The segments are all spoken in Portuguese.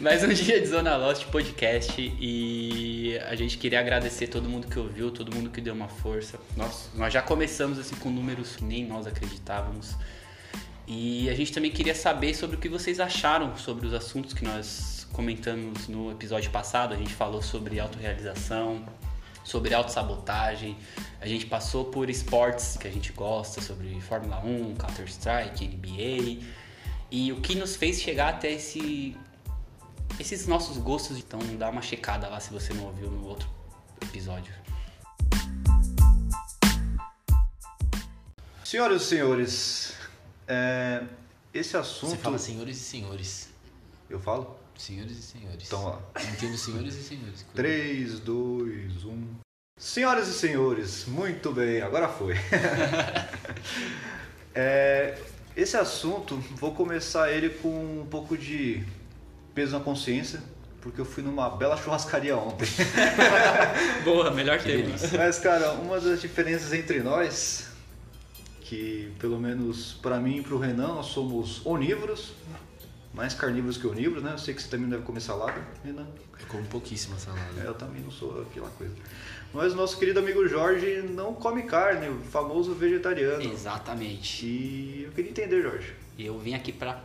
Mais um dia de Zona Lost Podcast e a gente queria agradecer todo mundo que ouviu, todo mundo que deu uma força. Nós, nós já começamos assim com números que nem nós acreditávamos. E a gente também queria saber sobre o que vocês acharam sobre os assuntos que nós comentamos no episódio passado. A gente falou sobre autorrealização, sobre autossabotagem. A gente passou por esportes que a gente gosta, sobre Fórmula 1, Counter-Strike, NBA. E o que nos fez chegar até esse, esses nossos gostos. Então dá uma checada lá se você não ouviu no outro episódio. Senhoras e senhores, é, esse assunto. Você fala senhores e senhores. Eu falo? Senhores e senhores. Então lá. Entendo senhores e senhores. 3, 2, 1. Senhoras e senhores, muito bem, agora foi. É, esse assunto, vou começar ele com um pouco de peso na consciência, porque eu fui numa bela churrascaria ontem. Boa, melhor tema. delícia. Mas, cara, uma das diferenças entre nós, que pelo menos pra mim e pro Renan, nós somos onívoros, mais carnívoros que onívoros, né? Eu sei que você também não deve comer salada, Renan. Eu como pouquíssima salada. É, eu também não sou aquela coisa. Mas nosso querido amigo Jorge não come carne, o famoso vegetariano. Exatamente. E eu queria entender, Jorge. E eu vim aqui pra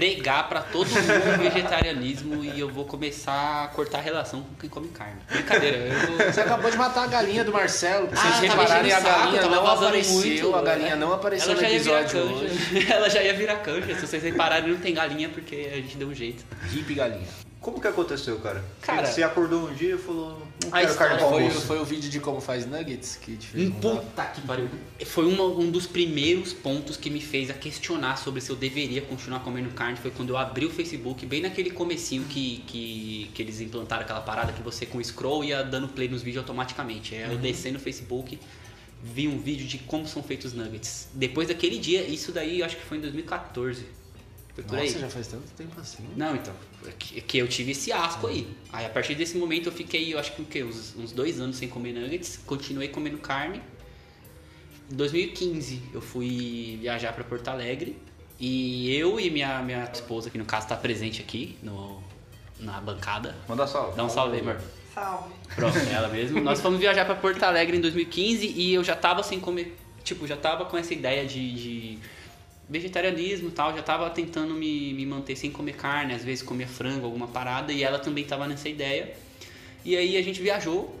pregar pra todo mundo o vegetarianismo e eu vou começar a cortar a relação com quem come carne. Brincadeira, eu. Você acabou de matar a galinha do Marcelo. Ah, vocês repararem, a saco, galinha não apareceu. muito, a galinha né? não apareceu Ela no já ia virar episódio hoje. Ela já ia virar canja. Se vocês repararem, não tem galinha porque a gente deu um jeito. Hip galinha. Como que aconteceu, cara? Cara- Você acordou um dia e falou, não quero carne Foi, foi o vídeo de como faz nuggets que te fez Um puta que pariu. Foi uma- um dos primeiros pontos que me fez a questionar sobre se eu deveria continuar comendo carne. Foi quando eu abri o Facebook, bem naquele comecinho que, que, que eles implantaram aquela parada que você com scroll ia dando play nos vídeos automaticamente. Aí Eu desci no Facebook, vi um vídeo de como são feitos nuggets. Depois daquele dia, isso daí eu acho que foi em 2014. Foi por aí. Nossa, já faz tanto tempo assim. Não, então. é Que, é que eu tive esse asco aí. Aí a partir desse momento eu fiquei, eu acho que o quê? Uns, uns dois anos sem comer nuggets. Continuei comendo carne. Em 2015 eu fui viajar para Porto Alegre. E eu e minha, minha esposa, que no caso tá presente aqui no, na bancada. Manda salve. Dá um salve aí, amor. Salve. Pronto, é ela mesmo. Nós fomos viajar pra Porto Alegre em 2015 e eu já tava sem comer. Tipo, já tava com essa ideia de, de vegetarianismo tal. Já tava tentando me, me manter sem comer carne, às vezes comia frango, alguma parada. E ela também tava nessa ideia. E aí a gente viajou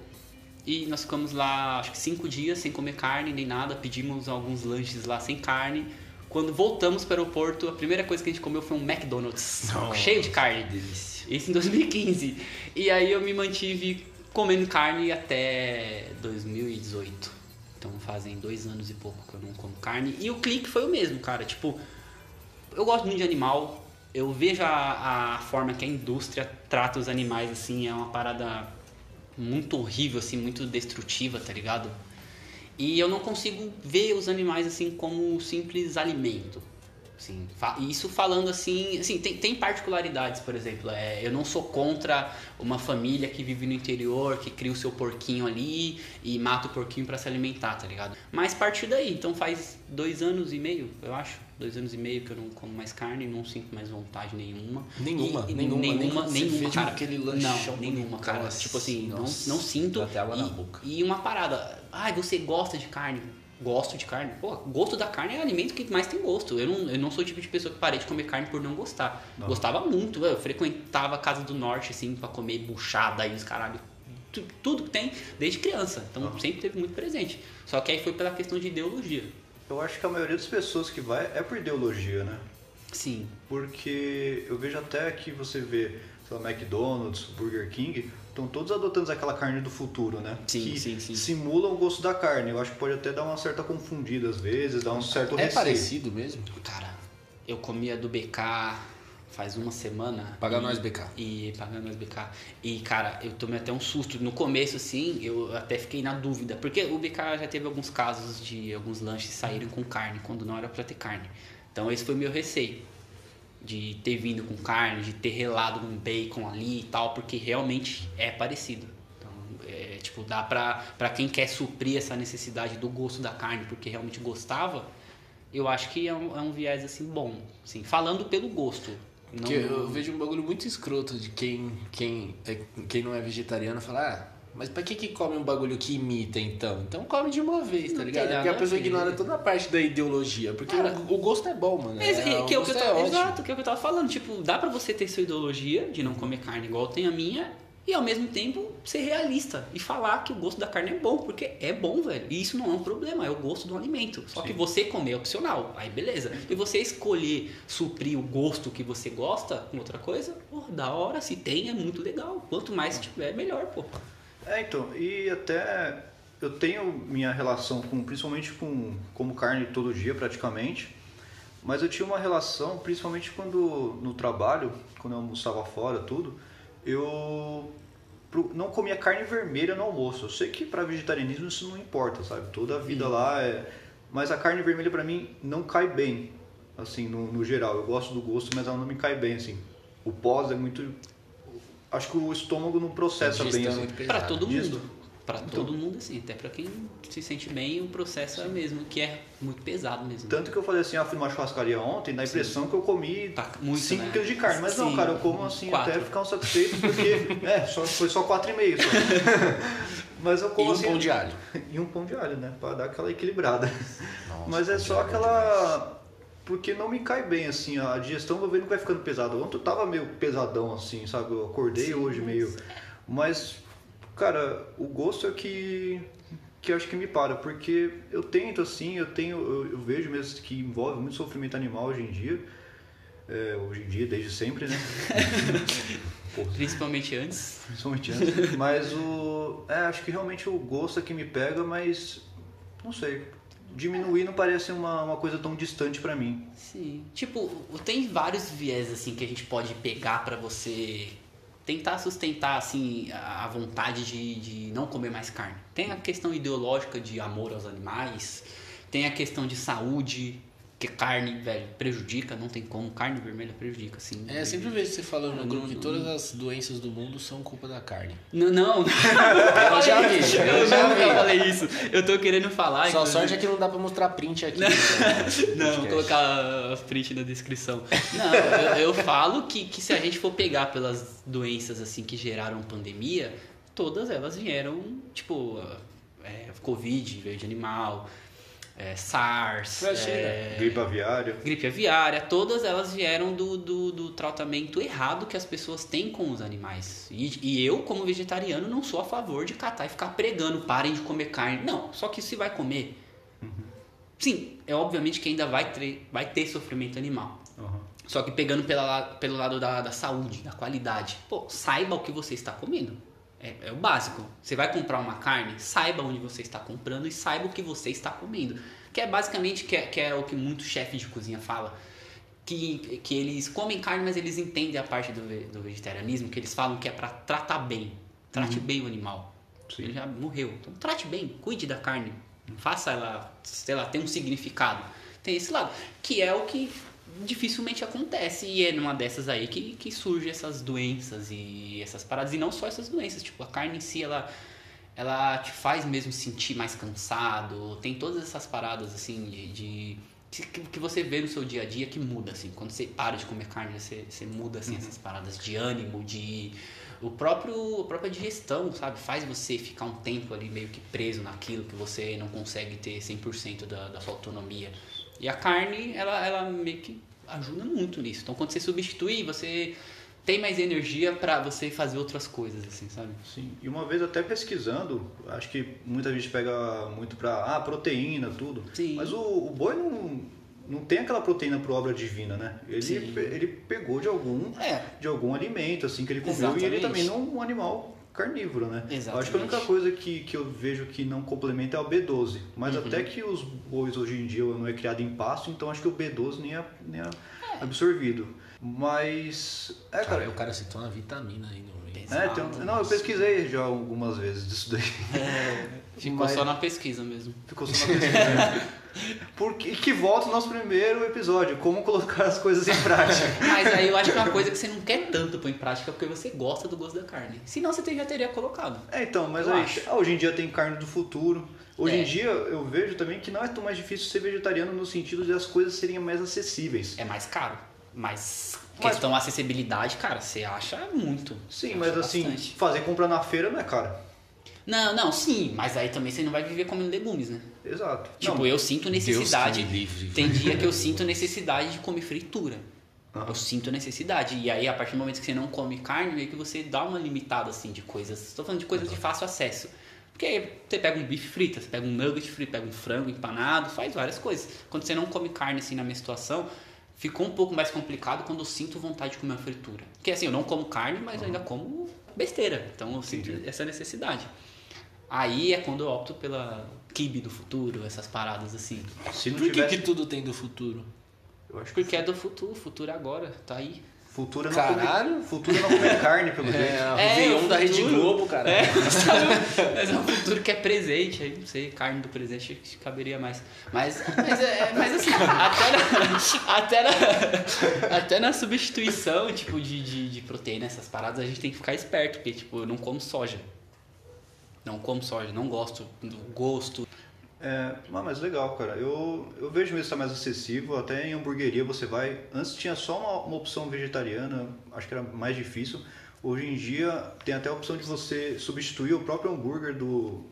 e nós ficamos lá, acho que cinco dias sem comer carne nem nada. Pedimos alguns lanches lá sem carne. Quando voltamos para o aeroporto, a primeira coisa que a gente comeu foi um McDonald's Nossa, cheio de carne. Delícia. Isso em 2015. E aí eu me mantive comendo carne até 2018. Então fazem dois anos e pouco que eu não como carne. E o clique foi o mesmo, cara. Tipo, eu gosto muito de animal. Eu vejo a, a forma que a indústria trata os animais, assim, é uma parada muito horrível, assim, muito destrutiva, tá ligado? E eu não consigo ver os animais, assim, como um simples alimento. Assim, isso falando assim, assim tem, tem particularidades, por exemplo. É, eu não sou contra uma família que vive no interior, que cria o seu porquinho ali e mata o porquinho para se alimentar, tá ligado? Mas partiu daí, então faz dois anos e meio, eu acho. Dois anos e meio que eu não como mais carne, não sinto mais vontade nenhuma. Nenhuma, E- nenhuma, nem nenhuma, nenhuma, cara. aquele não, lanchão nenhuma, cara. assim, Tipo assim, não, nossa, não sinto. dá até água e, na boca. e uma parada, ai, você gosta de carne? Gosto de carne. Pô, gosto da carne é o alimento que mais tem gosto. Eu não, eu não sou o tipo de pessoa que parei de comer carne por não gostar. Não. Gostava muito, eu frequentava a casa do norte, assim, pra comer buchada e os caralho. Tu- Tudo que tem, desde criança. Então Aham. sempre teve muito presente. Só que aí foi pela questão de ideologia. Eu acho que a maioria das pessoas que vai é por ideologia, né? Sim. Porque eu vejo até que você vê, sei lá, McDonald's, Burger King, estão todos adotando aquela carne do futuro, né? Sim, que sim, sim. simulam o gosto da carne. Eu acho que pode até dar uma certa confundida às vezes, dar um certo É receio. parecido mesmo? Cara, eu comia do BK faz uma semana. Paga e- nós, BK. E paga nós BK. E, cara, eu tomei até um susto. No começo, assim, eu até fiquei na dúvida. Porque o BK já teve alguns casos de alguns lanches saírem com carne, quando não era pra ter carne. Então esse foi o meu receio. De ter vindo com carne, de ter relado um bacon ali e tal, porque realmente é parecido. Então, é, tipo, dá pra, pra quem quer suprir essa necessidade do gosto da carne, porque realmente gostava, eu acho que é um, é um viés, assim, bom. Assim, falando pelo gosto. Não, Porque eu vejo um bagulho muito escroto de quem, quem, é, quem não é vegetariano falar, ah, mas pra que que come um bagulho que imita então? Então come de uma vez, tá ligado? Porque a pessoa ver. ignora toda a parte da ideologia. Porque Cara, o, o gosto é bom, mano. É, É, que, é o que eu tava, é ótimo. exato, que é o que eu tava falando. Tipo, dá pra você ter sua ideologia de não comer carne igual tem a minha e ao mesmo tempo ser realista e falar que o gosto da carne é bom, porque é bom, velho. E isso não é um problema, é o gosto do alimento. Só que você comer é opcional, aí beleza. E você escolher suprir o gosto que você gosta com outra coisa, pô, da hora, se tem, é muito legal. Quanto mais tiver, melhor, pô. É, então, e até eu tenho minha relação com, principalmente com como carne todo dia praticamente, mas eu tinha uma relação, principalmente quando no trabalho, quando eu almoçava fora, tudo, eu não comia carne vermelha no almoço. Eu sei que para vegetarianismo isso não importa, sabe? Toda a vida lá é, mas a carne vermelha para mim não cai bem, assim, no, no geral. Eu gosto do gosto, mas ela não me cai bem, assim. O pós é muito acho que o estômago não processa A bem é assim. Pra todo mundo. Pra todo mundo, assim. Até pra quem se sente bem, o processo é mesmo, que é muito pesado mesmo. Tanto que eu falei assim, ah, fui numa churrascaria ontem, dá a impressão que eu comi Tá muito, 5 né? quilos de carne. Mas não, Sim, cara, eu como assim quatro. até ficar um satisfeito, porque é, só, foi só 4,5 só. Mas eu E como um assim. pão de alho. E um pão de alho, né? Pra dar aquela equilibrada. Nossa, Mas é só alho aquela. Porque não me cai bem, assim, a digestão vendo que vai ficando pesada. Ontem eu tava meio pesadão, assim, sabe? Eu acordei Sim, hoje mas- meio. Mas, cara, o gosto é que. que acho que me para. Porque eu tento, assim, eu tenho. Eu, eu vejo mesmo que envolve muito sofrimento animal hoje em dia. É, hoje em dia, desde sempre, né? Principalmente antes. Principalmente antes. Mas o. É, acho que realmente o gosto é que me pega, mas. Não sei. Diminuir não parece uma, uma coisa tão distante pra mim. Sim. Tipo, tem vários viés assim que a gente pode pegar pra você tentar sustentar assim a vontade de, de não comer mais carne. Tem a questão ideológica de amor aos animais, tem a questão de saúde, que carne, velho, prejudica, não tem como, carne vermelha prejudica, assim. É, sempre vejo você falando no grupo que todas as doenças do mundo são culpa da carne. Não, não. Eu já vi, eu eu já nunca vi. falei isso. Eu tô querendo falar. Só inclusive- sorte é que não dá pra mostrar print aqui. né? Não, vou colocar as print na descrição. Não, eu, eu falo que, que se a gente for pegar pelas doenças assim que geraram pandemia, todas elas vieram, tipo, é, Covid, verde animal, é, SARS, é, Gripe aviária. gripe aviária, todas elas vieram do, do, do tratamento errado que as pessoas têm com os animais. E, e eu, como vegetariano, não sou a favor de catar e ficar pregando, parem de comer carne. Não, só que se vai comer, sim, é obviamente que ainda vai ter, vai ter sofrimento animal. Uhum. Só que pegando pela, la- pelo lado da, da saúde, da qualidade. Pô, saiba o que você está comendo. É, é o básico. Você vai comprar uma carne, saiba onde você está comprando e saiba o que você está comendo. Que é basicamente que é, que é o que muito chefe de cozinha fala. Que, que eles comem carne, mas eles entendem a parte do, do vegetarianismo, que eles falam que é para tratar bem. Trate bem o animal. Sim. Ele já morreu. Então trate bem, cuide da carne. Faça ela, sei lá, ter um significado. Tem esse lado. Que é o que dificilmente acontece. E é numa dessas aí que, que surgem essas doenças e essas paradas. E não só essas doenças. Tipo, a carne em si, ela, ela te faz mesmo sentir mais cansado. Tem todas essas paradas, assim, de... de que, você vê no seu dia a dia que muda, assim. Quando você para de comer carne, você, você muda, assim, essas paradas de ânimo, de... O próprio, a própria digestão, sabe? Faz você ficar um tempo ali meio que preso naquilo que você não consegue ter 100% da, da sua autonomia. E a carne, ela, ela meio que ajuda muito nisso. Então, quando você substitui, você tem mais energia pra você fazer outras coisas, assim, sabe? Sim. E uma vez até pesquisando, acho que muita gente pega muito pra ah, proteína, tudo. Sim. Mas o, o boi não, não tem aquela proteína por obra divina, né? Ele, Sim. ele pegou de algum, É. de algum alimento, assim, que ele comeu. E ele Exatamente. também não é um animal carnívoro, né? Eu acho que a única Exatamente. coisa que, que eu vejo que não complementa é o B12. Mas Uhum. até que os bois hoje em dia não é criado em pasto, então acho que o B12 nem é, nem é absorvido. Mas. É, Cara, cara. o cara citou uma vitamina aí no meio. É, tem um- não, eu pesquisei já algumas vezes disso daí. Ficou Mas- só na pesquisa mesmo. Ficou só na pesquisa. Porque que volta o nosso primeiro episódio, como colocar as coisas em prática. Mas aí eu acho que é uma coisa que você não quer tanto pôr em prática porque você gosta do gosto da carne. Senão você já teria colocado. É, então, mas aí, hoje em dia tem carne do futuro. Hoje É. em dia eu vejo também que não é tão mais difícil ser vegetariano no sentido de as coisas serem mais acessíveis. É mais caro. Mas, Mas- questão acessibilidade, cara, você acha muito. Sim, mas assim, bastante. fazer compra na feira não é caro. Não, não, sim, mas aí também você não vai viver comendo legumes, né? Exato. Tipo, Não, eu sinto necessidade. Tem dia que eu sinto necessidade de comer fritura. Aham. Eu sinto necessidade. E aí, a partir do momento que você não come carne, meio que você dá uma limitada, assim, de coisas. Estou falando de coisas de fácil acesso. Porque aí você pega um bife frito, você pega um nugget frito, pega um frango empanado, faz várias coisas. Quando você não come carne, assim, na menstruação, ficou um pouco mais complicado quando eu sinto vontade de comer uma fritura. Porque, assim, eu não como carne, mas eu ainda como besteira. Então, eu sinto Entendi. essa necessidade. Aí é quando eu opto pela kibe do futuro, essas paradas assim. se não Por que, tivesse... que tudo tem do futuro? Eu acho que Porque é do futuro, futuro é agora, tá aí. Futuro é não Caralho. comer... Futuro é não comer carne, pelo jeito. É, o É, Réveillon o da Rede. Globo, cara. É, mas é um futuro que é presente, aí não sei, carne do presente acho que caberia mais. Mas, mas, é, mas assim, até na, até, na, até na substituição tipo, de, de, de proteína, essas paradas, a gente tem que ficar esperto, porque tipo, eu não como soja. Não como soja, não gosto do gosto. É, mas legal, cara. Eu, eu vejo mesmo que tá mais acessível. Até em hamburgueria você vai. Antes tinha só uma, uma opção vegetariana, acho que era mais difícil. Hoje em dia tem até a opção de você substituir o próprio hambúrguer do,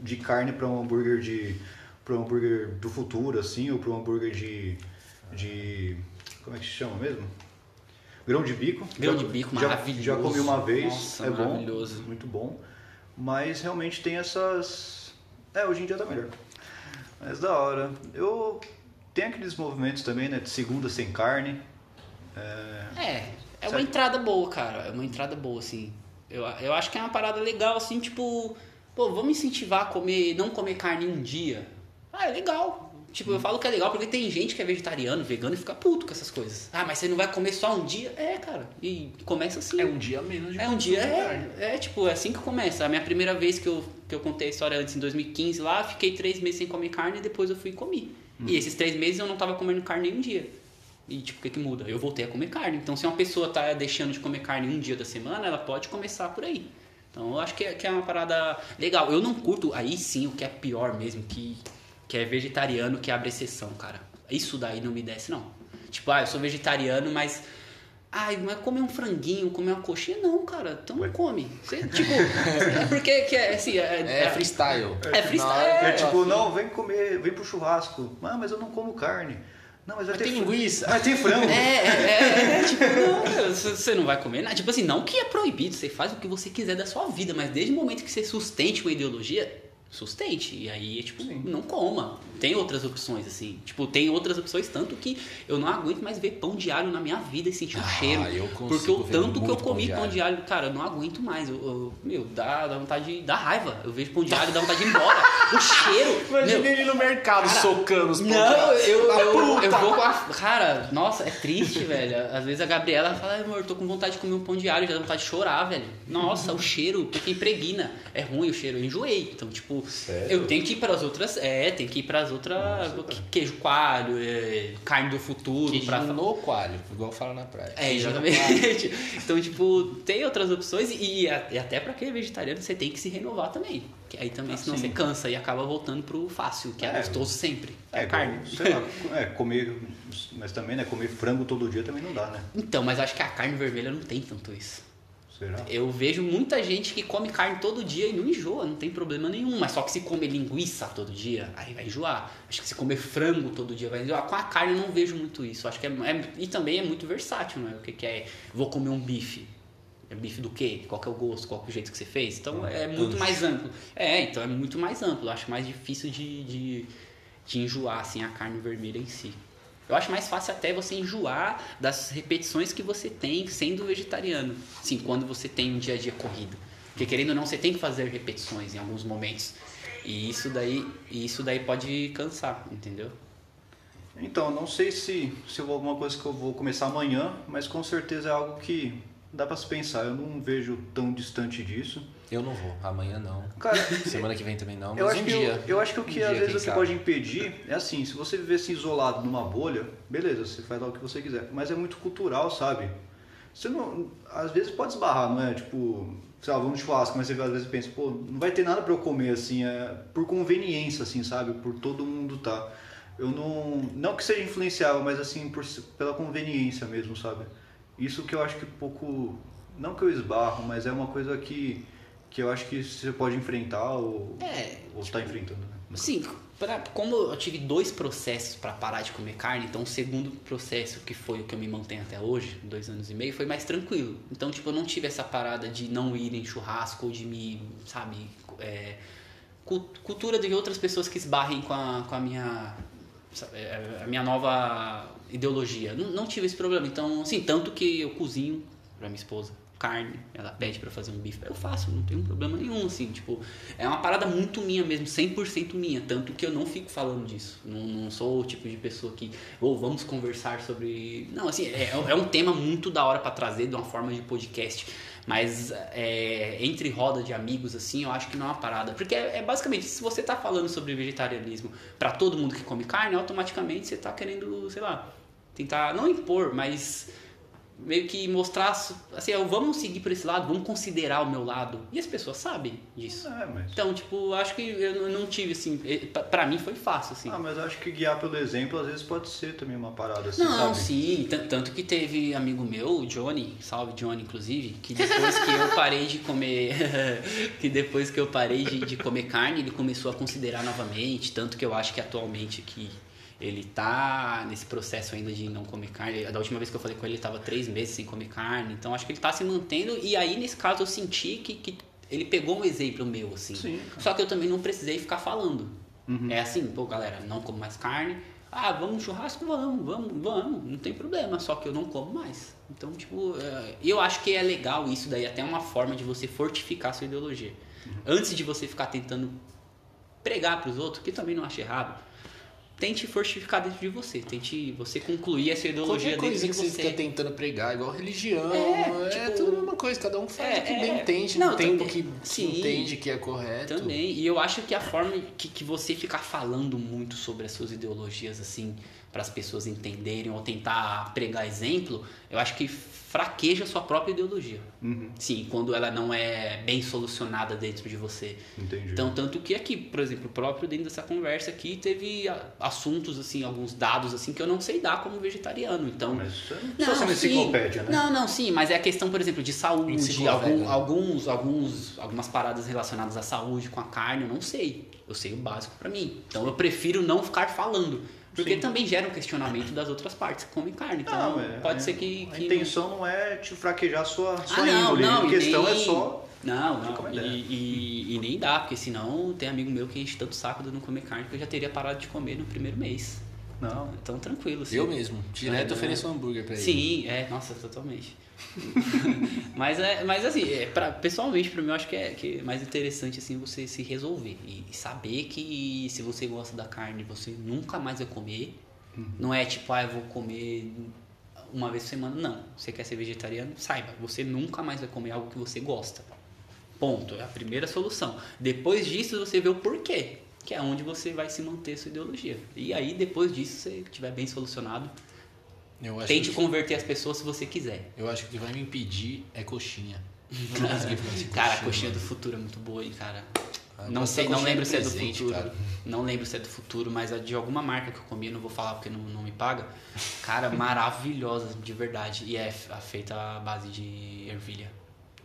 de carne para um hambúrguer de para um hambúrguer do futuro, assim, ou para um hambúrguer de, de. Como é que se chama mesmo? Grão de bico. Grão de bico, já, maravilhoso. Já comi uma vez, Nossa, é bom, muito bom. Mas realmente tem essas. É, hoje em dia tá melhor. Mas da hora. Eu. Tem aqueles movimentos também, né? De segunda sem carne. É, É, é uma entrada boa, cara. É uma entrada boa, assim. Eu, eu acho que é uma parada legal, assim, tipo, pô, vamos incentivar a comer, não comer carne um dia. Ah, é legal. Tipo, eu falo que é legal porque tem gente que é vegetariano, vegano e fica puto com essas coisas. Ah, mas você não vai comer só um dia? É, cara. E começa assim. É um dia menos de É um dia, é, é tipo, é assim que começa. A minha primeira vez que eu, que eu contei a história antes, em 2015 lá, fiquei três meses sem comer carne e depois eu fui e comi. E esses três meses eu não tava comendo carne nem um dia. E tipo, o que que muda? Eu voltei a comer carne. Então se uma pessoa tá deixando de comer carne um dia da semana, ela pode começar por aí. Então eu acho que é, que é uma parada legal. Eu não curto, aí sim, o que é pior mesmo, que, que é vegetariano que abre exceção, cara. Isso daí não me desce, não. Tipo, ah, eu sou vegetariano, mas. Ai, mas comer um franguinho, comer uma coxinha, não, cara. Então não come. Você, tipo, é porque que é assim. É, É freestyle. É freestyle. Na hora é que- tipo, não, vem comer, vem pro churrasco. Ah, mas eu não como carne. Não, mas vai Mas ter tem linguiça. Mas tem frango. É, é, é, é, tipo, não, você não vai comer nada. Tipo assim, não que é proibido, você faz o que você quiser da sua vida, mas desde o momento que você sustente uma ideologia, sustente. E aí, tipo, Sim. não coma. Tem outras opções, assim. Tipo, tem outras opções, tanto que eu não aguento mais ver pão diário na minha vida e sentir o Ah, cheiro. eu consigo porque o tanto que eu pão comi pão diário. diário, cara, eu não aguento mais. Eu, eu- meu, dá, dá vontade de. dá raiva. Eu vejo pão diário e dá vontade de ir embora. o cheiro. Imagina meu, ele no mercado Cara, socando os pão não, eu, Da eu, eu vou com a. Cara, nossa, é triste, velho. Às vezes a Gabriela fala, "Ai, amor, eu tô com vontade de comer um pão diário, já dá vontade de chorar, velho. Nossa, o cheiro, porque impregna. É ruim o cheiro, eu enjoei. Então, tipo, Sério? eu tenho que ir para as outras. É, tem que ir para as outras. queijo coalho, é, carne do futuro. Queijo pra, no coalho, igual fala na praia. é, exatamente. Então, tipo, tem outras opções e, e até pra quem é vegetariano você tem que se renovar também. Que aí também, Ah, senão sim. você cansa e acaba voltando pro fácil, que é, É. gostoso sempre. É, É, carne. lá, é, comer. Mas também, né? Comer frango todo dia também não dá, né? Então, mas acho que a carne vermelha não tem tanto isso. Será? Eu vejo muita gente que come carne todo dia e não enjoa, não tem problema nenhum. Mas só que se comer linguiça todo dia, aí vai enjoar. Acho que se comer frango todo dia vai enjoar. Com a carne eu não vejo muito isso. Acho que é, é- e também é muito versátil, né? O que, que é? Vou comer um bife. É bife do quê? Qual que é o gosto? Qual que é o jeito que você fez? Então é muito mais amplo. É, então é muito mais amplo. Eu acho mais difícil de, de, de enjoar assim, a carne vermelha em si. Eu acho mais fácil até você enjoar das repetições que você tem sendo vegetariano. Sim, quando você tem um dia a dia corrido. Porque querendo ou não, você tem que fazer repetições em alguns momentos. E isso daí, isso daí pode cansar, entendeu? Então, não sei se, se alguma coisa que eu vou começar amanhã, mas com certeza é algo que dá pra se pensar. Eu não vejo tão distante disso. Eu não vou, amanhã não. Cara, Semana que vem também não, mas eu um que, dia. eu, eu acho que o que Um às vezes que sabe. pode impedir é assim, se você vivesse isolado numa bolha, beleza, você faz lá o que você quiser. Mas é muito cultural, sabe? Você não. Às vezes pode esbarrar, não é? Tipo, sei lá, vamos no churrasco, mas você às vezes pensa, pô, não vai ter nada pra eu comer, assim, é por conveniência, assim, sabe? Por todo mundo tá. eu não. Não que seja influenciável, mas assim, por, pela conveniência mesmo, sabe? Isso que eu acho que pouco. Não que eu esbarro, mas é uma coisa que, que eu acho que você pode enfrentar ou, É, ou está enfrentando, né? Sim, pra, como eu tive dois processos para parar de comer carne, então o segundo processo, que foi o que eu me mantenho até hoje, dois anos e meio, foi mais tranquilo. Então, tipo, eu não tive essa parada de não ir em churrasco ou de me, sabe, é, cu- cultura de outras pessoas que esbarrem com a, com a minha sabe, é, a minha nova ideologia. Não, não tive esse problema. Então, assim, tanto que eu cozinho pra minha esposa carne, ela pede pra fazer um bife, eu faço, não tem problema nenhum, assim, tipo, é uma parada muito minha mesmo, 100% minha, tanto que eu não fico falando disso, não, não sou o tipo de pessoa que, ou vamos conversar sobre, não, assim, é, é um tema muito da hora pra trazer de uma forma de podcast, mas é, entre roda de amigos, assim, eu acho que não é uma parada. Porque é, é basicamente, se você tá falando sobre vegetarianismo pra todo mundo que come carne, automaticamente você tá querendo, sei lá, tentar, não impor, mas meio que mostrar, assim, ó, vamos seguir por esse lado, vamos considerar o meu lado. E as pessoas sabem disso. É, mas. Então, tipo, acho que eu não tive, assim, pra- pra mim foi fácil, assim. Ah, mas acho que guiar pelo exemplo às vezes pode ser também uma parada assim, Não, sabe? sim, tan- tanto que teve amigo meu, o Johnny, salve Johnny, inclusive, que depois que eu parei de comer, que depois que eu parei de, de comer carne, ele começou a considerar novamente, tanto que eu acho que atualmente que ele tá nesse processo ainda de não comer carne. Da última vez que eu falei com ele, ele tava três meses sem comer carne, então acho que ele tá se mantendo, e aí nesse caso eu senti que, que ele pegou um exemplo meu, assim. Sim. Só que eu também não precisei ficar falando. Uhum. É assim, pô, galera, não como mais carne. Ah, vamos no churrasco? Vamos, vamos, vamos. Não tem problema, só que eu não como mais. Então, tipo, é, eu acho que é legal isso daí, até uma forma de você fortificar a sua ideologia. Uhum. Antes de você ficar tentando pregar para os outros, que também não acho errado, tente fortificar dentro de você. Tente você concluir essa ideologia Qualquer dentro coisa de que você você. fica tentando pregar, igual religião, É, é, tipo- tudo a mesma coisa, cada um faz É, o que é. bem entende, Não, no tempo também- que, que sim. entende que é correto. Também, e eu acho que a forma que, que você ficar falando muito sobre as suas ideologias, assim, para as pessoas entenderem ou tentar pregar exemplo, eu acho que fraqueja a sua própria ideologia. Uhum, Sim, quando ela não é bem solucionada dentro de você. entendi. Então, tanto que aqui, por exemplo, próprio dentro dessa conversa aqui, teve assuntos, assim, alguns dados, assim, que eu não sei dar como vegetariano. Então, mas isso não precisa ser uma sim. enciclopédia, né? Não, não, sim, mas é a questão, por exemplo, de saúde, Enciclovega. algum, alguns, alguns, algumas paradas relacionadas à saúde com a carne, eu não sei. Eu sei o básico pra mim. Então eu prefiro não ficar falando. Porque Sim. também gera um questionamento das outras partes que comem carne. Então Não, é- pode é- ser que. A que intenção não é te fraquejar a sua, sua ah, não, índole. não, a questão é nem- só. Não, não. E, e- e nem dá, porque senão tem amigo meu que enche tanto saco de não comer carne que eu já teria parado de comer no primeiro mês. Não. Então tranquilo. assim. Eu mesmo, direto É, ofereço um hambúrguer pra ele. Sim, é, nossa, totalmente. mas, é, mas assim, é, pra, pessoalmente, pra mim, eu acho que é, que é mais interessante assim você se resolver e, e saber que se você gosta da carne, você nunca mais vai comer. Não é tipo, ah, eu vou comer uma vez por semana. Não. Você quer ser vegetariano? Saiba, você nunca mais vai comer algo que você gosta. Ponto. É a primeira solução. Depois disso, você vê o porquê. Que é onde você vai se manter sua ideologia. E aí, depois disso, se você tiver bem solucionado, Eu acho, Tente que, converter as pessoas se você quiser. eu acho que o que vai me impedir é coxinha. Não consegui Cara, a coxinha do futuro é muito boa, hein, cara. Ah, não sei, não coxinha lembro se é do futuro. cara. Não lembro se é do futuro, mas é de alguma marca que eu comi, não vou falar porque não, não me paga. Cara, maravilhosa, de verdade. E é feita à base de ervilha.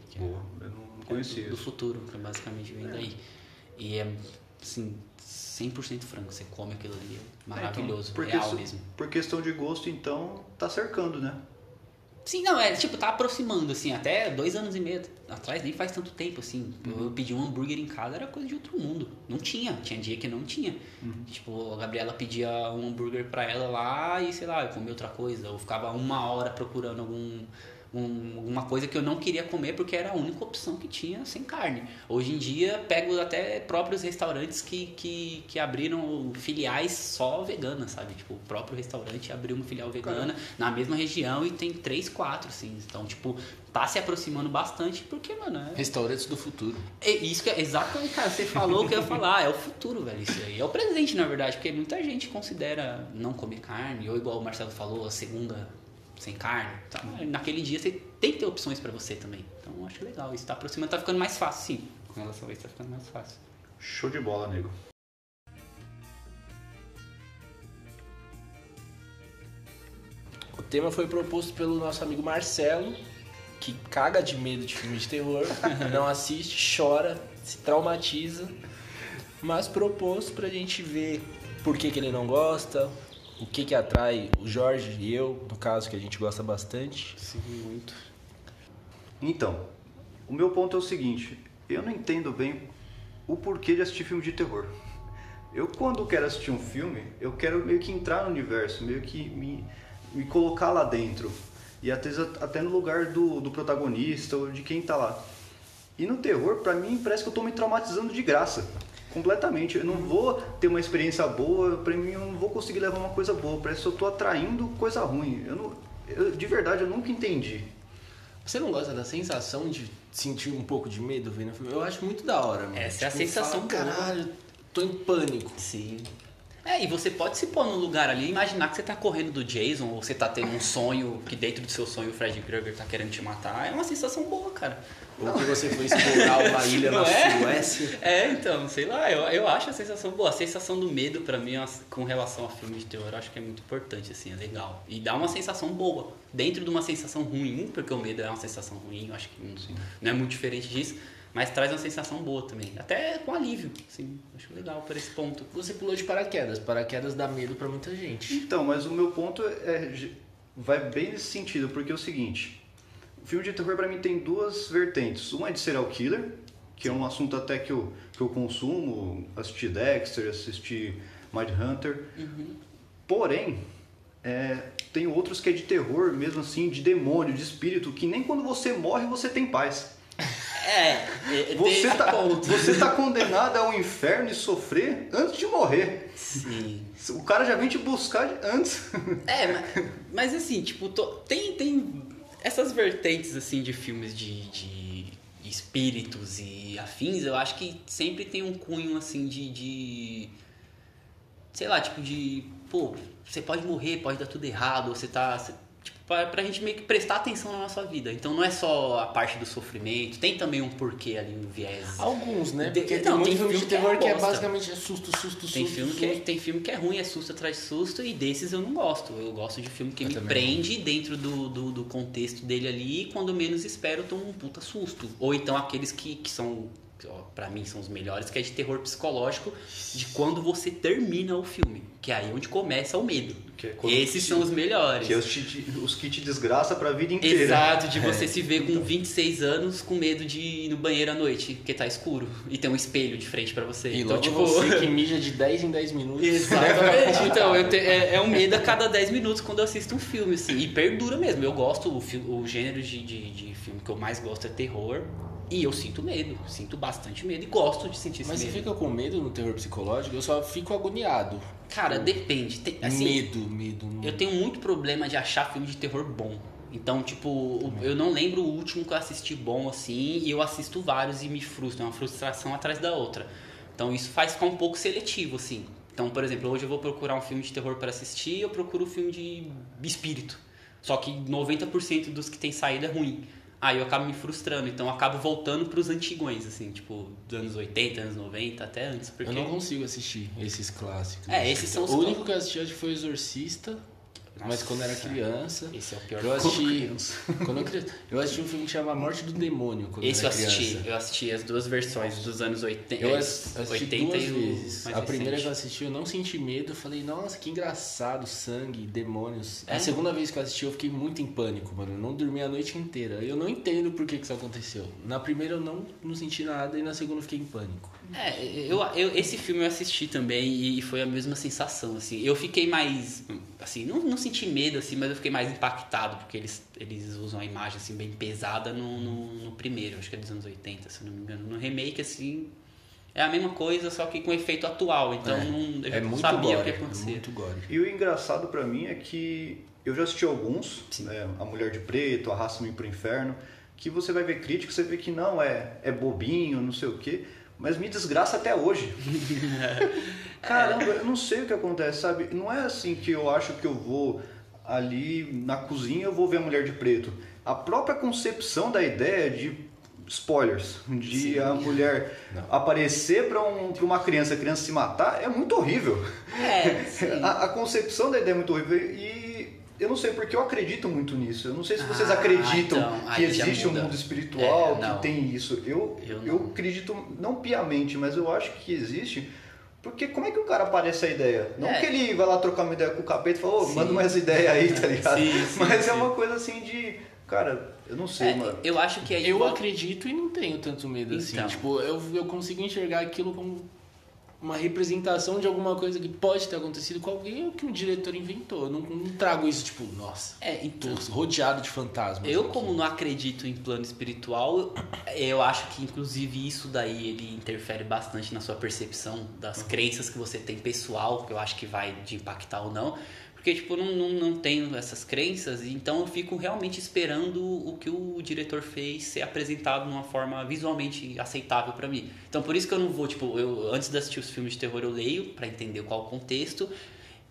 que é- Boa, eu não é conhecia do, do isso. futuro, que basicamente vem daí. E é, assim, 100% frango. Você come aquilo ali, é maravilhoso, É, então, por, real mesmo. por questão de gosto, então, tá cercando, né? Sim, não, é tipo, tá aproximando, assim, até dois anos e meio atrás, nem faz tanto tempo, assim. Eu, eu pedi um hambúrguer em casa, era coisa de outro mundo. Não tinha, tinha dia que não tinha. Tipo, a Gabriela pedia um hambúrguer pra ela lá e, sei lá, eu comia outra coisa. Ou ficava uma hora procurando algum, um- alguma coisa que eu não queria comer porque era a única opção que tinha sem carne. Hoje em dia, pego até próprios restaurantes que, que, que abriram filiais só veganas, sabe? Tipo, o próprio restaurante abriu uma filial vegana na mesma região e tem três, quatro, assim. Então, tipo, tá se aproximando bastante porque, mano, é, Restaurantes do futuro. é isso que é exatamente, cara, você falou o que eu ia falar, é o futuro, velho, isso aí. É o presente, na verdade, porque muita gente considera não comer carne, ou igual o Marcelo falou, a segunda sem carne. Tá? Naquele dia você tem que ter opções para você também. Então acho legal, isso tá aproximando, tá ficando mais fácil, sim. Com relação a isso, tá ficando mais fácil. Show de bola, nego. O tema foi proposto pelo nosso amigo Marcelo, que caga de medo de filme de terror, não assiste, chora, se traumatiza, mas propôs pra gente ver por que, que ele não gosta, o que que atrai o Jorge e eu, no caso, que a gente gosta bastante. Sim, muito. Então, o meu ponto é o seguinte: eu não entendo bem o porquê de assistir filme de terror. Eu, quando quero assistir um filme, eu quero meio que entrar no universo, meio que me, me colocar lá dentro. E até, até no lugar do, do protagonista ou de quem tá lá. E no terror, pra mim, parece que eu tô me traumatizando de graça. Completamente. Eu não vou ter uma experiência boa, pra mim, eu não vou conseguir levar uma coisa boa. Parece que eu tô atraindo coisa ruim. Eu não, eu, de verdade, eu nunca entendi. Você não gosta da sensação de sentir um pouco de medo vendo o filme? Eu acho muito da hora, mano. Essa é a sensação fala. Caralho, tô em pânico. Sim. É, e você pode se pôr num lugar ali e imaginar que você tá correndo do Jason ou você tá tendo um sonho que dentro do seu sonho o Fred Krueger tá querendo te matar. É uma sensação boa, cara. Ou que você foi explorar uma ilha na é? Suécia. É, então, sei lá, eu, eu acho a sensação boa. A sensação do medo, pra mim, com relação a filme de terror, eu acho que é muito importante, assim, é legal. E dá uma sensação boa. Dentro de uma sensação ruim, porque o medo é uma sensação ruim, eu acho que não, não é muito diferente disso, mas traz uma sensação boa também. Até com alívio, assim, acho legal por esse ponto. Você pulou de paraquedas. Paraquedas dá medo pra muita gente. Então, mas o meu ponto é vai bem nesse sentido, porque é o seguinte, o filme de terror pra mim tem duas vertentes. Uma é de serial killer, que é um assunto até que eu, que eu consumo, assisti Dexter, assisti Mind Hunter. Porém, é, tem outros que é de terror, mesmo assim, de demônio, de espírito, que nem quando você morre você tem paz. É, é, Você tá, ponto. você tá condenado ao inferno e sofrer antes de morrer. Sim. O cara já vem te buscar antes. É, mas, mas assim, tipo, to- tem, tem essas vertentes assim de filmes de, de espíritos e afins, eu acho que sempre tem um cunho assim de, de sei lá, tipo de, pô, você pode morrer, pode dar tudo errado, você tá, você- pra, pra gente meio que prestar atenção na nossa vida. Então não é só a parte do sofrimento, tem também um porquê ali, um viés. Alguns, né? De- Porque não, tem muito tem filme de que é terror que é, bosta. basicamente é susto, susto, Tem susto. filme, que é, susto. tem filme que é ruim, é susto atrás de susto, e desses eu não gosto. Eu gosto de filme que Eu me prende dentro do, do, do contexto dele ali, e quando menos espero, tomo um puta susto. Ou então aqueles que, que são, ó, pra mim, são os melhores, que é de terror psicológico, de quando você termina o filme, que é aí onde começa o medo. Que é Esses te- são os melhores. Que é os, te, os que te desgraça pra vida inteira. Exato, de É. você se ver com 26 anos com medo de ir no banheiro à noite, porque tá escuro, e tem um espelho de frente pra você. E então, logo tipo... você que mija de 10 em 10 minutos. Exatamente. Então, eu te- é, é um medo a cada 10 minutos quando eu assisto um filme, assim. E perdura mesmo. Eu gosto, o, o gênero de, de, de filme que eu mais gosto é terror. E eu sinto medo. Sinto bastante medo e gosto de sentir esse Mas você medo. fica com medo no terror psicológico? Eu só fico agoniado. Cara, depende. Tem- assim, medo, medo. Eu tenho muito problema de achar filme de terror bom. Então, tipo, o- eu não lembro o último que eu assisti bom assim, e eu assisto vários e me frustro, é uma frustração atrás da outra. Então, isso faz ficar um pouco seletivo, assim. Então, por exemplo, hoje eu vou procurar um filme de terror para assistir, eu procuro um filme de espírito. Só que 90% dos que tem saído é ruim. Aí eu acabo me frustrando, então eu acabo voltando pros antigões, assim, tipo, dos anos 80, anos 90, até antes, porque... Eu não consigo assistir esses clássicos. É, esses são os O único que eu assisti acho que foi o Exorcista, mas quando eu era Nossa. criança. Esse é o pior Eu assisti. Quando eu, criança. eu assisti um filme que chama A Morte do Demônio. Quando Esse eu eu era assisti, criança. eu assisti as duas versões dos anos 80, Eu ass- assisti 80 duas e vezes. A primeira que eu recente. assisti eu não senti medo, eu falei, nossa, que engraçado, sangue, demônios. É? A segunda vez que eu assisti eu fiquei muito em pânico, mano. Eu não dormi a noite inteira. Eu não entendo por que, que isso aconteceu. Na primeira eu não, não senti nada e na segunda eu fiquei em pânico. É, eu, eu, esse filme eu assisti também e foi a mesma sensação, assim. Eu fiquei mais, assim, não, não senti medo, assim, mas eu fiquei mais impactado, porque eles, eles usam a imagem, assim, bem pesada no, no, no primeiro, acho que é dos anos 80, se eu não me engano. No remake, assim, é a mesma coisa, só que com efeito atual, então É, não, eu é não muito sabia gore, o que ia é acontecer. muito gore. E o engraçado pra mim é que eu já assisti alguns, né, A Mulher de Preto, Arrasta-me pro Inferno, que você vai ver críticas, você vê que não, é, é bobinho, não sei o quê, mas me desgraça até hoje. Caramba, eu não sei o que acontece, sabe? Não é assim que eu acho que eu vou ali na cozinha eu vou ver a Mulher de Preto. A própria concepção da ideia de spoilers, de Sim. a mulher Não. aparecer pra, um, pra uma criança, a criança se matar, é muito horrível. É. A, a concepção da ideia é muito horrível. E eu não sei porque eu acredito muito nisso. Eu não sei se vocês Ah, acreditam então, que existe um mundo espiritual, É, que tem isso. Eu, Eu eu, acredito, não piamente, mas eu acho que existe. Porque como é que o cara aparece a ideia? Não É. que ele vai lá trocar uma ideia com o capeta e fala, ô, Sim. manda mais ideia aí, tá ligado? Sim, sim, mas sim. é uma coisa assim de. Cara, eu não sei, É, mano. eu acho que aí Eu volta- acredito e não tenho tanto medo assim. Então. Tipo, eu, eu consigo enxergar aquilo como uma representação de alguma coisa que pode ter acontecido com alguém ou que um diretor inventou. Eu não, não trago isso, tipo, nossa, É, tô então. rodeado de fantasmas. Eu, aqui. como não acredito em plano espiritual, eu acho que inclusive isso daí ele interfere bastante na sua percepção das crenças que você tem pessoal, que eu acho que vai de impactar ou não. Porque, tipo, não, não, não tenho essas crenças, então eu fico realmente esperando o que o diretor fez ser apresentado de uma forma visualmente aceitável pra mim. Então, por isso que eu não vou, tipo, eu, antes de assistir os filmes de terror, eu leio pra entender qual o contexto.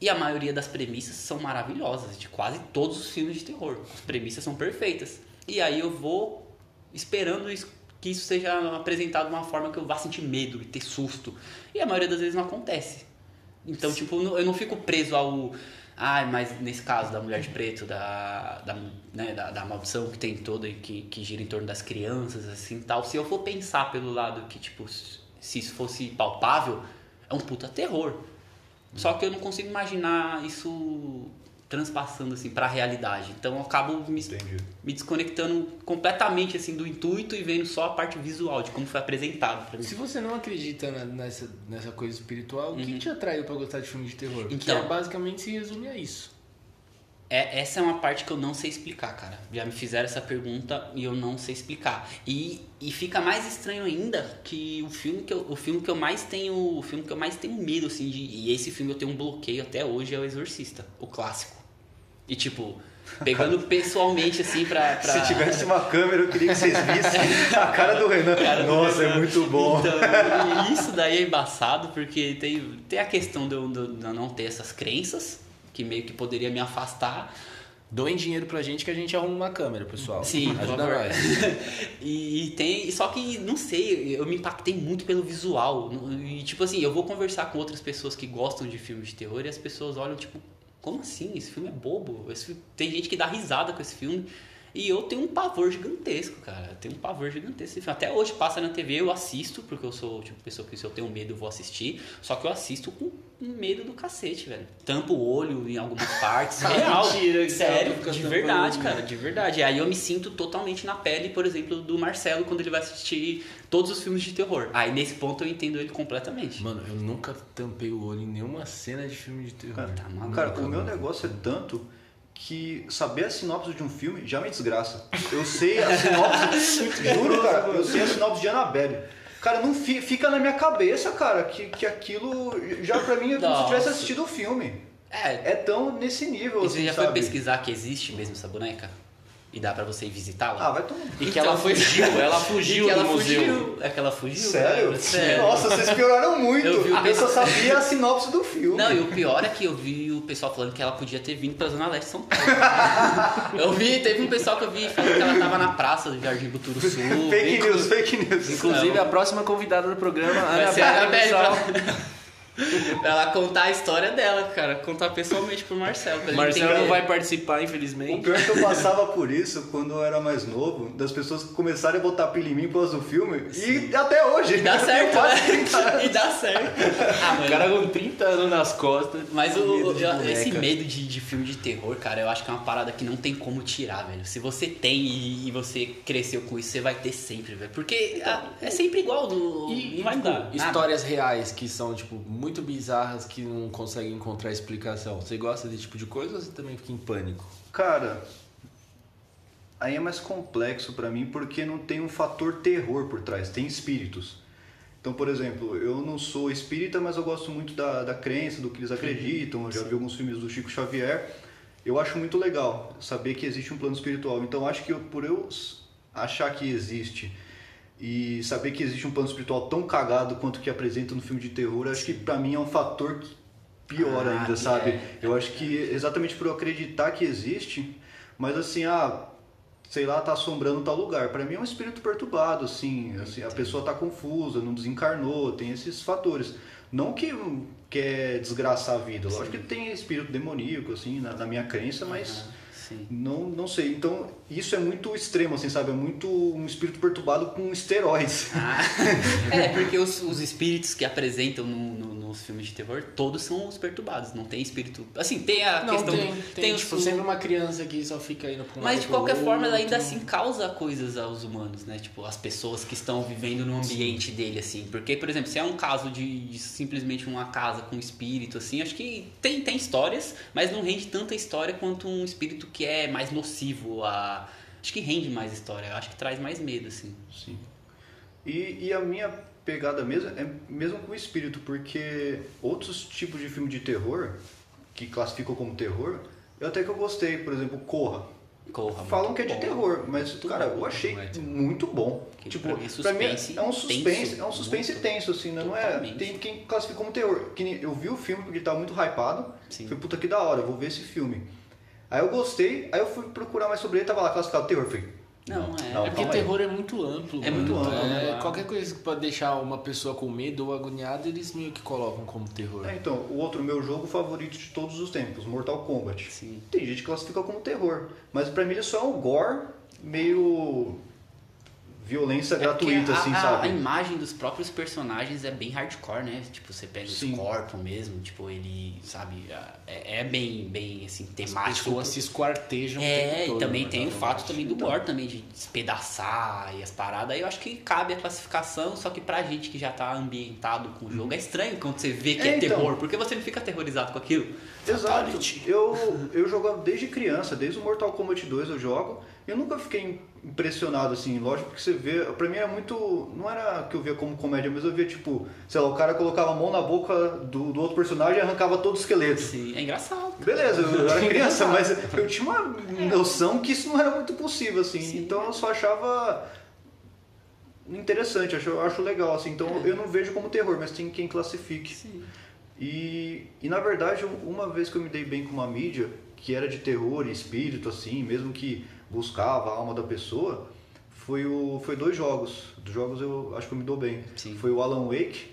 E a maioria das premissas são maravilhosas, de quase todos os filmes de terror. As premissas são perfeitas. E aí eu vou esperando isso- que isso seja apresentado de uma forma que eu vá sentir medo e ter susto. E a maioria das vezes não acontece. Então, tipo, eu não fico preso ao. Ai, mas nesse caso da mulher de preto, da, da, né, da, da maldição que tem toda e que, que gira em torno das crianças, assim tal. Se eu for pensar pelo lado que, tipo, se isso fosse palpável, é um puta terror. Só que eu não consigo imaginar isso transpassando assim para a realidade. Então eu acabo me, me desconectando completamente assim do intuito e vendo só a parte visual de como foi apresentado para mim. Se você não acredita na- nessa, nessa coisa espiritual, o que Uhum. te atraiu pra gostar de filme de terror? que Então. é, basicamente se resume a isso. É, essa é uma parte que eu não sei explicar, cara. Já me fizeram essa pergunta e eu não sei explicar. E, e fica mais estranho ainda que o filme que eu, o filme que eu mais tenho, o filme que eu mais tenho medo assim de, e esse filme eu tenho um bloqueio até hoje é o Exorcista, o clássico. E tipo, pegando pessoalmente assim pra, pra... Se tivesse uma câmera, eu queria que vocês vissem a cara do Renan. Cara do Nossa, Renan. é muito bom. Então, isso daí é embaçado porque tem, tem a questão de eu, de eu não ter essas crenças, que meio que poderia me afastar. Doem dinheiro pra gente que a gente arruma uma câmera, pessoal. Sim, ajuda nós. e, tem. Só que, não sei, eu me impactei muito pelo visual. E tipo assim, eu vou conversar com outras pessoas que gostam de filmes de terror e as pessoas olham, tipo, como assim? Esse filme é bobo. Esse tem gente que dá risada com esse filme. E eu tenho um pavor gigantesco, cara. Eu tenho um pavor gigantesco. Até hoje passa na TV, eu assisto, porque eu sou tipo pessoa que se eu tenho medo eu vou assistir. Só que eu assisto com medo do cacete, velho. Tampo o olho em algumas partes. real. Mentira, Sério, de verdade, cara, de verdade. E aí eu me sinto totalmente na pele, por exemplo, do Marcelo quando ele vai assistir todos os filmes de terror. Aí nesse ponto eu entendo ele completamente. Mano, eu nunca tampei o olho em nenhuma cena de filme de terror. Cara, Tá maluco, Cara, o meu negócio é tanto que saber a sinopse de um filme já me desgraça. Eu sei a sinopse, juro, cara, eu sei a sinopse de Annabelle. Cara, não fi- fica na minha cabeça, cara, que, que aquilo já pra mim é como se eu tivesse Nossa. assistido o filme. É, É tão nesse nível, e assim, você já foi sabe? pesquisar que existe mesmo essa boneca? E dá pra você ir visitá-la? Ah, vai tomar. E que ela fugiu, ela fugiu e que ela do museu. fugiu. É que ela fugiu. Sério? cara, sério. Nossa, vocês pioraram muito. Eu vi o Eu, só sabia a sinopse do filme. Não, e o pior é que eu vi o pessoal falando que ela podia ter vindo pra Zona Leste de São Paulo. eu vi, teve um pessoal que eu vi falando que ela tava na praça do Jardim Buturuçu. Fake Inclu- news, fake news. Inclusive, a próxima convidada do programa, Ana Bela, Bela pessoal. pra ela contar a história dela, cara. Contar pessoalmente pro Marcelo. Pra Marcelo não vai participar, O infelizmente. pior é que eu passava por isso quando eu era mais novo, das pessoas começarem a botar pilha em mim por causa do filme, e até hoje. E dá certo, né? 30 anos. E dá certo. Ah, O cara com 30 anos nas costas. Mas o, medo o- esse medo de, de filme de terror, cara, eu acho que é uma parada que não tem como tirar, velho. Se você tem e, e você cresceu com isso, você vai ter sempre, velho. Porque ah, é sempre igual, não, E, não vai tipo, mudar. nada. histórias reais que são, tipo, muito bizarras que não conseguem encontrar explicação. Você gosta desse tipo de coisa ou você também fica em pânico? Cara, aí é mais complexo pra mim porque não tem um fator terror por trás, tem espíritos. Então, por exemplo, eu não sou espírita, mas eu gosto muito da, da crença, do que eles acreditam. Eu já vi alguns filmes do Chico Xavier. Eu acho muito legal saber que existe um plano espiritual. Então, acho que eu- por eu achar que existe e saber que existe um plano espiritual tão cagado quanto que apresenta no filme de terror, acho que pra mim é um fator que pior Ah, ainda, é. sabe? Eu acho que exatamente por eu acreditar que existe, mas assim, ah, sei lá, tá assombrando tal lugar. Pra mim é um espírito perturbado, assim, assim a pessoa tá confusa, não desencarnou, tem esses fatores. Não que quer desgraçar a vida. Lógico que tem espírito demoníaco, assim, na, na minha crença, mas Ah, sim. não, não sei. Então, isso é muito extremo, assim, sabe? É muito um espírito perturbado com esteroides. Ah, é, porque os, os espíritos que apresentam no- no- nos filmes de terror, todos são os perturbados. Não tem espírito. Assim, tem a Não, questão. tem, tem, os- tipo, sempre uma criança que só fica indo pra um Mas lado de qualquer forma, ela ainda outro. assim causa coisas aos humanos, né? Tipo, as pessoas que estão vivendo no ambiente dele, assim. Porque, por exemplo, se é um caso de, de simplesmente uma casa com espírito, assim, acho que tem, tem histórias, mas não rende tanta história quanto um espírito que é mais nocivo a. Acho que rende mais história, acho que traz mais medo, assim. Sim. E, e a minha pegada mesmo é mesmo com o espírito, porque outros tipos de filme de terror, que classificam como terror, eu até que eu gostei, por exemplo, Corra. Corra, Falam muito que é de bom. terror, mas, Muito cara, bom, eu achei é de- muito bom. Que tipo, pra mim, pra mim é- é um suspense, tenso, é um suspense muito. tenso, assim, né? não é? Tem quem classifica como terror. Que eu vi o filme porque tava muito hypado. Sim. Falei, puta que da hora, eu vou ver esse filme. Aí eu gostei, aí eu fui procurar mais sobre ele, tava lá classificado terror. Eu Falei, Não, é. Não, É porque calma aí. terror é muito amplo. É muito amplo, É, né? Qualquer coisa que pode deixar uma pessoa com medo ou agoniada, eles meio que colocam como terror. É, então, o outro meu jogo favorito de todos os tempos, Mortal Kombat. Sim. Tem gente que classifica como terror, mas pra mim ele só é um gore meio violência É gratuita, a, assim, a- sabe? A imagem dos próprios personagens é bem hardcore, né? Tipo, você pega Sim. os corpos mesmo, tipo, ele, sabe, é, é bem, bem, assim, As temático. pessoas se esquartejam o É, e também né? tem o fato também do Então. gore também, de despedaçar e as paradas. Aí eu acho que cabe a classificação, só que pra gente que já tá ambientado com o jogo, é estranho quando você vê que é, É, então. terror, porque você não fica aterrorizado com aquilo. Exato. Eu, eu jogava desde criança, desde o Mortal Kombat 2 eu jogo. Eu nunca fiquei impressionado, assim, lógico que você vê. Pra mim era muito. Não era que eu via como comédia, mas eu via tipo, sei lá, o cara colocava a mão na boca do, do outro personagem e arrancava todo o esqueleto. Sim, é engraçado. Beleza, eu era criança, mas eu tinha uma noção que isso não era muito possível, assim. Sim. Então eu só achava interessante, eu acho, eu acho legal, assim. Então eu não vejo como terror, mas tem quem classifique. Sim. E, e na verdade, uma vez que eu me dei bem com uma mídia que era de terror e espírito, assim, mesmo que buscava a alma da pessoa, foi, o, foi dois jogos. Dos jogos eu acho que eu me dou bem. Sim. Foi o Alan Wake,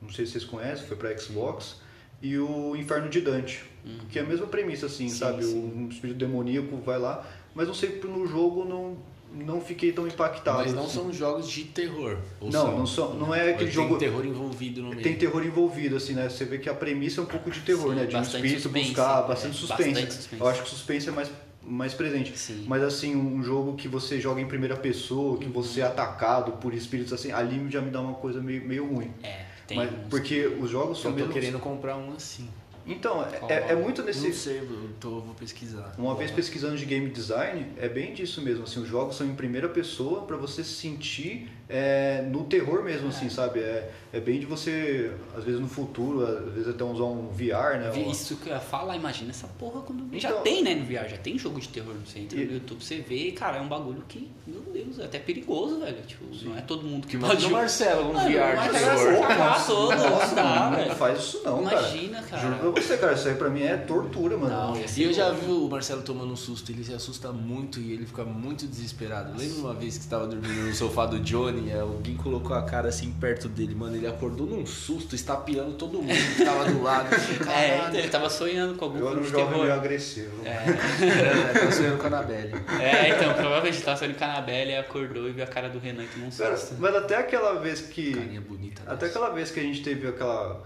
não sei se vocês conhecem, foi pra Xbox, e o Inferno de Dante, que é a mesma premissa, assim, Sim, sabe? sim. Um espírito demoníaco vai lá, mas não sei, no jogo não, não fiquei tão impactado. Mas não assim. são jogos de terror. Não, são? não são- não é aquele Tem jogo- terror envolvido no meio. Tem terror envolvido, assim, né? Você vê que a premissa é um pouco de terror, Sim, né? De um espírito suspense, buscar, é, bastante suspense. bastante suspense. Eu acho que suspense é mais, mais presente. Sim. Mas assim, um jogo que você joga em primeira pessoa, que você é atacado por espíritos assim, ali já me dá uma coisa meio, meio ruim. É, tem Mas, uns- porque os jogos são Eu tô mesmo. querendo comprar um assim. Então, é, é muito Não nesse. sei, eu tô, vou pesquisar. Uma vez pesquisando de game design, é bem disso mesmo. Assim, os jogos são em primeira pessoa para você se sentir é, no terror mesmo, assim, sabe? É, é bem de você, às vezes no futuro, às vezes até usar um VR, né? Isso que eu ia falar, imagina essa porra quando. já Então- tem, né, no VR, já tem jogo de terror. Você entra E- no YouTube, você vê, e, cara, é um bagulho que, meu Deus, é até perigoso, velho. Tipo, não é todo mundo que Que pode manda o. Marcelo um Mano, VR de é terror. cagar todo, Nossa, não dá, não faz isso não, cara. Imagina, cara. Juro pra você, cara, isso aí pra mim é tortura, mano. Não, E eu já vi o Marcelo tomando um susto, ele se assusta muito e ele fica muito desesperado. Lembra uma vez que estava dormindo no sofá do Johnny, alguém colocou a cara assim perto dele, mano, ele acordou num susto, estapeando todo mundo que tava do lado. É, Caralho. então, ele tava sonhando com algum Eu filme de jovem meio agressivo. É, tá sonhando com a Anabelle. É, então, provavelmente tava sonhando com a Anabelle, acordou e viu a cara do Renan e um Cara, susto. mas até aquela vez que. Carinha bonita. Até dessa. aquela vez que a gente teve aquela.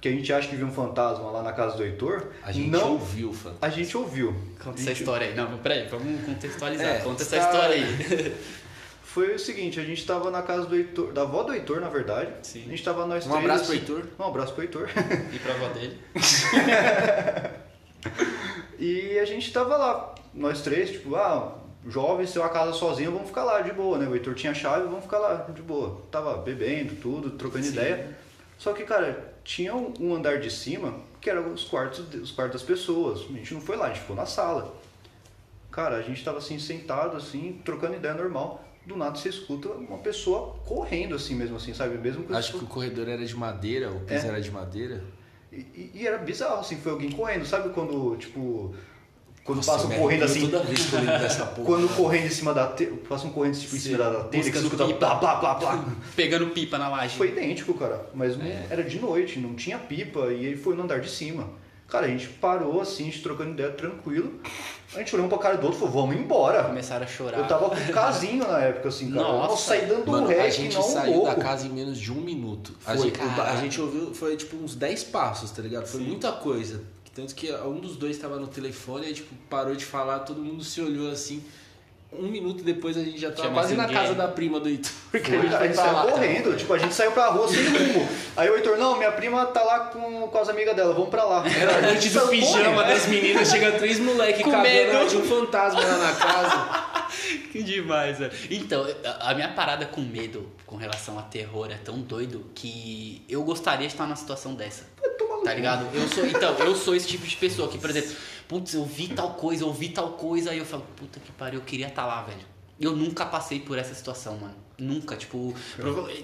Que a gente acha que viu um fantasma lá na casa do Heitor. A gente não, ouviu, fã. A gente ouviu. Conta A essa gente- história aí. Não, peraí, vamos contextualizar. É, Conta essa tá- história aí. Foi o seguinte, a gente tava na casa do Heitor, da avó do Heitor, na verdade. Sim. A gente tava nós Um três. abraço pro assim- Heitor. Um abraço pro Heitor. E pra avó dele. E a gente tava lá, nós três, tipo, ah, jovens, se uma casa sozinho, vamos ficar lá de boa, né? O Heitor tinha chave, vamos ficar lá de boa. Tava bebendo, tudo, trocando Sim. ideia. Só que, cara, tinha um um andar de cima que era os quartos, os quartos das pessoas. A gente não foi lá, a gente ficou na sala. Cara, a gente tava assim, sentado, assim, trocando ideia normal. Do nada você escuta uma pessoa correndo assim mesmo, assim, sabe? Mesmo com Acho que o corredor era de madeira, o piso É. era de madeira. E, e- e era bizarro, assim, foi alguém correndo. Sabe quando, tipo, Quando Nossa, passam correndo assim. Toda vez que eu lembro dessa porra. Quando correndo em cima da telha. Passam correndo tipo, em cima da da telha, que você escuta pipa. blá blá blá blá. Pegando pipa na laje. Foi idêntico, cara. Mas não- É. era de noite, não tinha pipa. E ele foi no andar de cima. Cara, a gente parou assim, a gente trocando ideia tranquilo. A gente olhou um pra cara do outro e falou, vamos embora. Começaram a chorar. Eu tava com casinho na época, assim, cara. Nossa. Nossa, saí dando Mano, um a rec, gente não saiu louco. da casa em menos de um minuto. A, Foi, gente, o ba- a gente ouviu, foi tipo uns 10 passos, tá ligado? Foi muita coisa. Tanto que um dos dois tava no telefone, aí tipo, parou de falar, todo mundo se olhou assim. Um minuto depois a gente já tava mais quase na ninguém. casa da prima do Heitor. Que a gente a gente saiu correndo, tipo, a gente saiu pra rua sem rumo. Aí o Heitor, não, minha prima tá lá com, com as amigas dela, vamos pra lá. Era a noite do pijama correndo. das meninas, chega três moleque Com cagando, tinha um fantasma lá na casa. Que demais, velho. Então, a a minha parada com medo com relação a terror é tão doido que eu gostaria de estar numa situação dessa. Tá ligado? Eu sou, então, eu sou esse tipo de pessoa que, por exemplo, putz, eu vi tal coisa, eu vi tal coisa, aí eu falo, puta que pariu, eu queria estar lá, velho. Eu nunca passei por essa situação, mano. Nunca, tipo,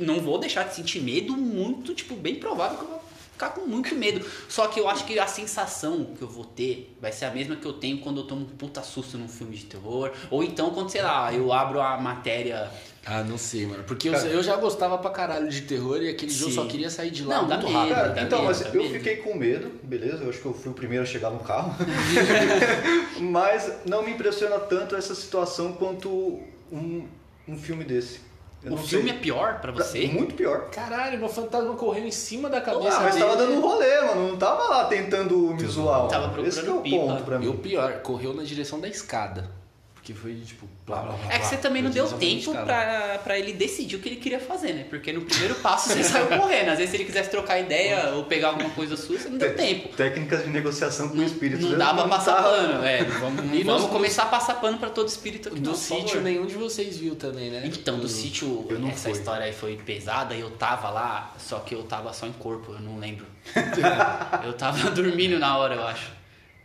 não vou deixar de sentir medo muito, tipo, bem provável que eu vou ficar com muito medo. Só que eu acho que a sensação que eu vou ter vai ser a mesma que eu tenho quando eu tomo um puta susto num filme de terror. Ou então quando, sei lá, eu abro a matéria. Ah, não sei, mano. Porque eu, Cara. eu já gostava pra caralho de terror e aquele jogo só queria sair de lá Não, muito rápido. Cara, então, medo, mas eu medo. fiquei com medo, beleza? Eu acho que eu fui o primeiro a chegar no carro. mas não me impressiona tanto essa situação quanto um, um filme desse. Eu O filme sei. é pior pra você? Muito pior. Caralho, meu fantasma correu em cima da cabeça Ah, mas dele. tava dando um rolê, mano. Não tava lá tentando me zoar. Tava mano. Esse que é o procurando ponto pipa. pra E o mim. pior, correu na direção da escada. Porque foi tipo. Blá, blá, blá, É que blá, você também não deu tempo pra, pra ele decidir o que ele queria fazer, né? Porque no primeiro passo você saiu correndo. Às vezes se ele quisesse trocar ideia ou pegar alguma coisa sua, você não deu tempo. Técnicas de negociação com o espírito. Não né? dá pra passar tá- pano, é. Vamos, E vamos nos- começar a passar pano pra todo espírito aqui Do no sítio nenhum de vocês viu também, né? Então, do sítio, Eu não essa fui. história aí foi pesada e eu tava lá, só que eu tava só em corpo, eu não lembro. eu tava dormindo na hora, eu acho.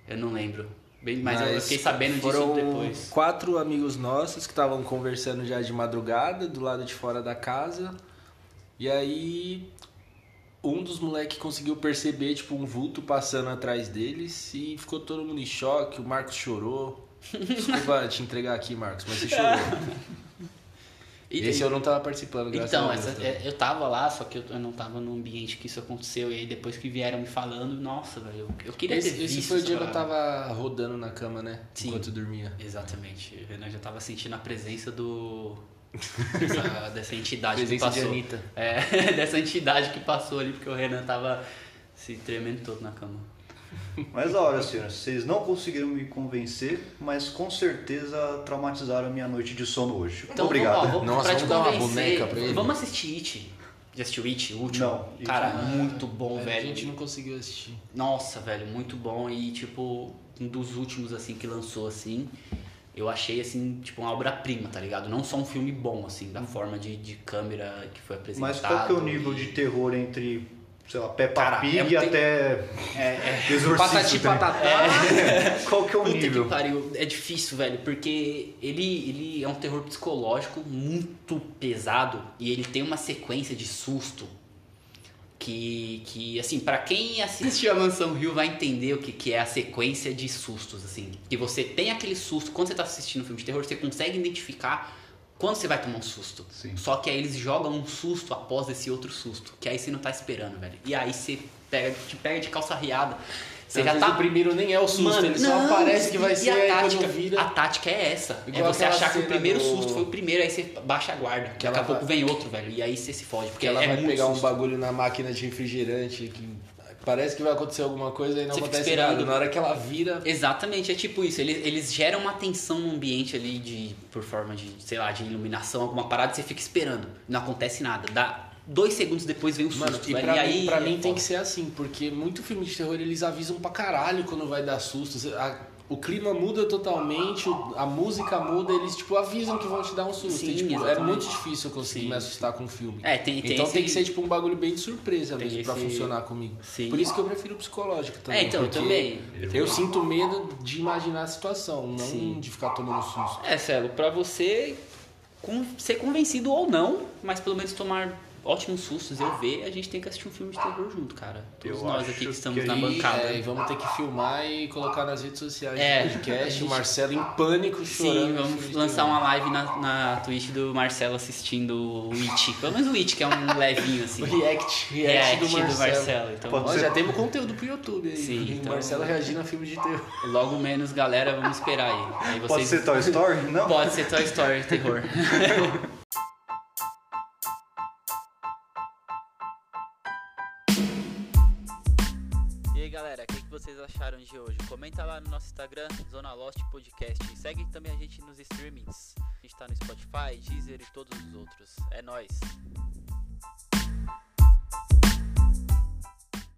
Eu não lembro. Bem, mas, eu fiquei sabendo disso depois. quatro amigos nossos que estavam conversando já de madrugada, do lado de fora da casa. E aí um dos moleques conseguiu perceber, tipo, um vulto passando atrás deles e ficou todo mundo em choque, o Marcos chorou. Desculpa te entregar aqui, Marcos, mas você chorou. E- Esse eu não tava participando, graças Então, a Deus. é, eu tava lá, só que eu, não tava no ambiente que isso aconteceu. E aí depois que vieram me falando, nossa, velho, eu, eu queria ter Esse, esse visto foi o dia que eu tava rodando na cama, né? Sim. Enquanto dormia. Exatamente. O Renan já tava sentindo a presença do. dessa, dessa entidade Presença que de passou. Anitta. É, dessa entidade que passou ali, porque o Renan tava se tremendo todo na cama. Mas olha, senhores, vocês não conseguiram me convencer, mas com certeza traumatizaram a minha noite de sono hoje. Então, Obrigado. vamos, ó, vamos, Nossa, vamos dar uma boneca pra ele? Vamos assistir It. Já assistiu It, o último? Não, It Cara, não. muito bom, A velho. gente não conseguiu assistir. Nossa, velho, muito bom. E, tipo, um dos últimos, assim, que lançou, assim, eu achei, assim, tipo, uma obra-prima, tá ligado? Não só um filme bom, assim, da forma de, de câmera que foi apresentado. Mas qual que é o nível e- de terror entre, sei lá, Peppa Pig é te- até É, é... Patati patatá. Qual que é o Puta nível? pariu, é difícil, velho, porque ele, ele é um terror psicológico muito pesado e ele tem uma sequência de susto que, que assim, pra quem assistiu a Mansão Rio vai entender o que, que é a sequência de sustos, assim. Que você tem aquele susto, quando você tá assistindo um filme de terror, você consegue identificar quando você vai tomar um susto. Sim. Só que aí eles jogam um susto após esse outro susto, que aí você não tá esperando, velho. E aí você pega, te pega de calça riada. Você Às já tá O primeiro nem é o susto, Mano, ele só não, aparece que vai e ser a tática, vira. A tática é essa. Igual é você achar que o primeiro do- susto foi o primeiro, aí você baixa a guarda. Que Daqui a pouco vai- vem outro, velho. E aí você se fode. Porque ela é vai pegar um susto. bagulho na máquina de refrigerante que parece que vai acontecer alguma coisa e não Você acontece esperando. nada. Na hora que ela vira. Exatamente, é tipo isso. Eles, eles geram uma tensão no ambiente ali de, por forma de, sei lá, de iluminação, alguma parada, e você fica esperando. Não acontece nada. Dá dois segundos depois vem o susto. Mano, e pra, aí, mim, pra é mim tem que ser assim, porque muito filme de terror eles avisam pra caralho quando vai dar susto. A- o clima muda totalmente, a música muda, eles tipo avisam que vão te dar um susto. Sim, E, tipo, é muito difícil eu conseguir Sim. me assustar com um filme. É, tem- tem então esse- tem que ser tipo um bagulho bem de surpresa Tem mesmo pra esse- funcionar comigo. Sim. Por isso que eu prefiro o psicológico também. É, então, eu também. Eu sinto medo de imaginar a situação, não de ficar tomando susto. É, Celo, pra você ser convencido ou não, mas pelo menos tomar ótimos sustos, eu ver, a gente tem que assistir um filme de terror junto, cara. Todos Eu nós aqui que que estamos aí- na bancada. é, e vamos ter que filmar e colocar nas redes sociais É, do podcast. gente- O Marcelo em pânico chorando. Sim, vamos lançar uma live na, na Twitch do Marcelo assistindo o It. Pelo menos o It, que é um levinho assim. O react, react, React do Marcelo. Então, Pode ser. já temos conteúdo pro YouTube aí. Sim, O então- Marcelo reagindo a filme de terror. logo menos, galera, vamos esperar aí. aí Pode vocês... ser Toy Story? Não? Pode ser Toy Story terror. vocês acharam de hoje. Comenta lá no nosso Instagram, Zona Lost Podcast. E segue também a gente nos streamings. A gente tá no Spotify, Deezer e todos os outros. É nós.